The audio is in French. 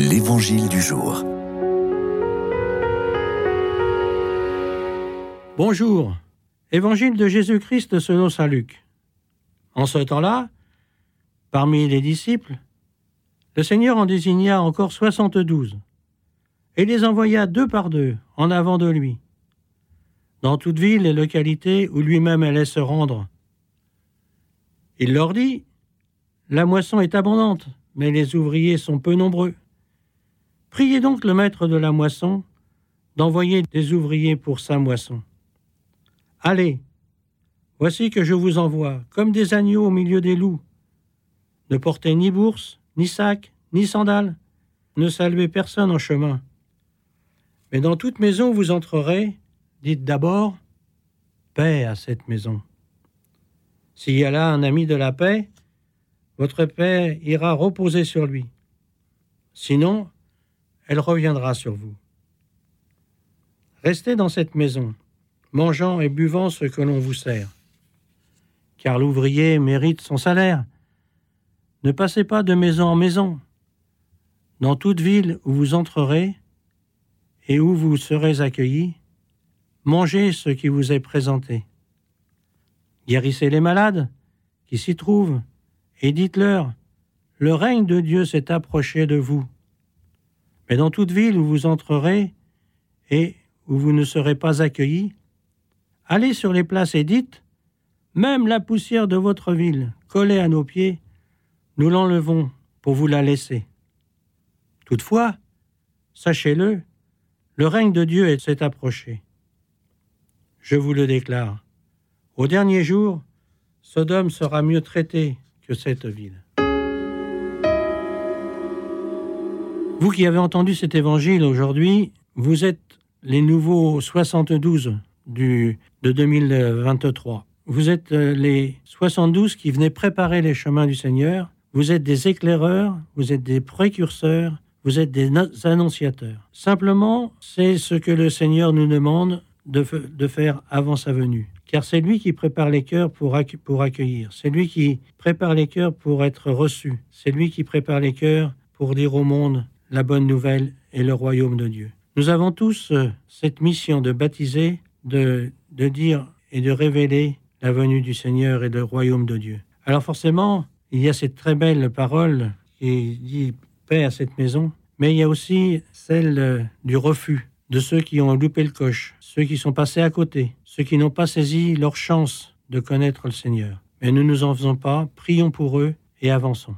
L'Évangile du jour. Bonjour. Évangile de Jésus-Christ selon saint Luc. En ce temps-là, parmi les disciples, le Seigneur en désigna encore soixante-douze, et les envoya deux par deux en avant de lui, dans toute ville et localité où lui-même allait se rendre. Il leur dit, La moisson est abondante, mais les ouvriers sont peu nombreux. Priez donc le maître de la moisson d'envoyer des ouvriers pour sa moisson. Allez, voici que je vous envoie, comme des agneaux au milieu des loups. Ne portez ni bourse, ni sac, ni sandales, ne saluez personne en chemin. Mais dans toute maison où vous entrerez, dites d'abord paix à cette maison. S'il y a là un ami de la paix, votre paix ira reposer sur lui. Sinon, elle reviendra sur vous. Restez dans cette maison, mangeant et buvant ce que l'on vous sert, car l'ouvrier mérite son salaire. Ne passez pas de maison en maison. Dans toute ville où vous entrerez et où vous serez accueillis, mangez ce qui vous est présenté. Guérissez les malades qui s'y trouvent et dites-leur, le règne de Dieu s'est approché de vous. Mais dans toute ville où vous entrerez et où vous ne serez pas accueillis, allez sur les places et dites Même la poussière de votre ville, collée à nos pieds, nous l'enlevons pour vous la laisser. Toutefois, sachez-le, le règne de Dieu s'est approché. Je vous le déclare. Au dernier jour, Sodome sera mieux traité que cette ville. Vous qui avez entendu cet évangile aujourd'hui, vous êtes les nouveaux 72 du, de 2023. Vous êtes euh, les 72 qui venaient préparer les chemins du Seigneur. Vous êtes des éclaireurs, vous êtes des précurseurs, vous êtes des annonciateurs. Simplement, c'est ce que le Seigneur nous demande de, de faire avant sa venue. Car c'est lui qui prépare les cœurs pour, pour accueillir. C'est lui qui prépare les cœurs pour être reçu. C'est lui qui prépare les cœurs pour dire au monde la bonne nouvelle et le royaume de Dieu. Nous avons tous euh, cette mission de baptiser, de, de dire et de révéler la venue du Seigneur et le royaume de Dieu. Alors forcément, il y a cette très belle parole qui dit paix à cette maison, mais il y a aussi celle euh, du refus de ceux qui ont loupé le coche, ceux qui sont passés à côté, ceux qui n'ont pas saisi leur chance de connaître le Seigneur. Mais ne nous en faisons pas, prions pour eux et avançons.